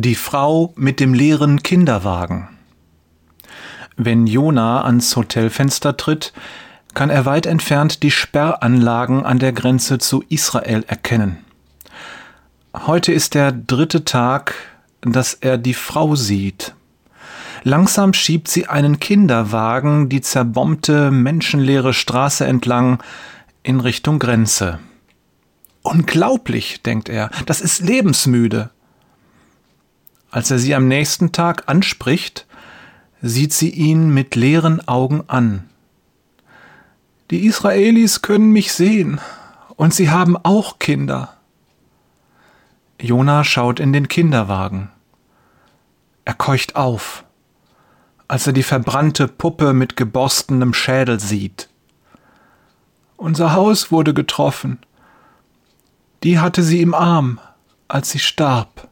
Die Frau mit dem leeren Kinderwagen. Wenn Jona ans Hotelfenster tritt, kann er weit entfernt die Sperranlagen an der Grenze zu Israel erkennen. Heute ist der dritte Tag, dass er die Frau sieht. Langsam schiebt sie einen Kinderwagen die zerbombte, menschenleere Straße entlang in Richtung Grenze. Unglaublich, denkt er, das ist lebensmüde. Als er sie am nächsten Tag anspricht, sieht sie ihn mit leeren Augen an. Die Israelis können mich sehen, und sie haben auch Kinder. Jona schaut in den Kinderwagen. Er keucht auf, als er die verbrannte Puppe mit geborstenem Schädel sieht. Unser Haus wurde getroffen. Die hatte sie im Arm, als sie starb.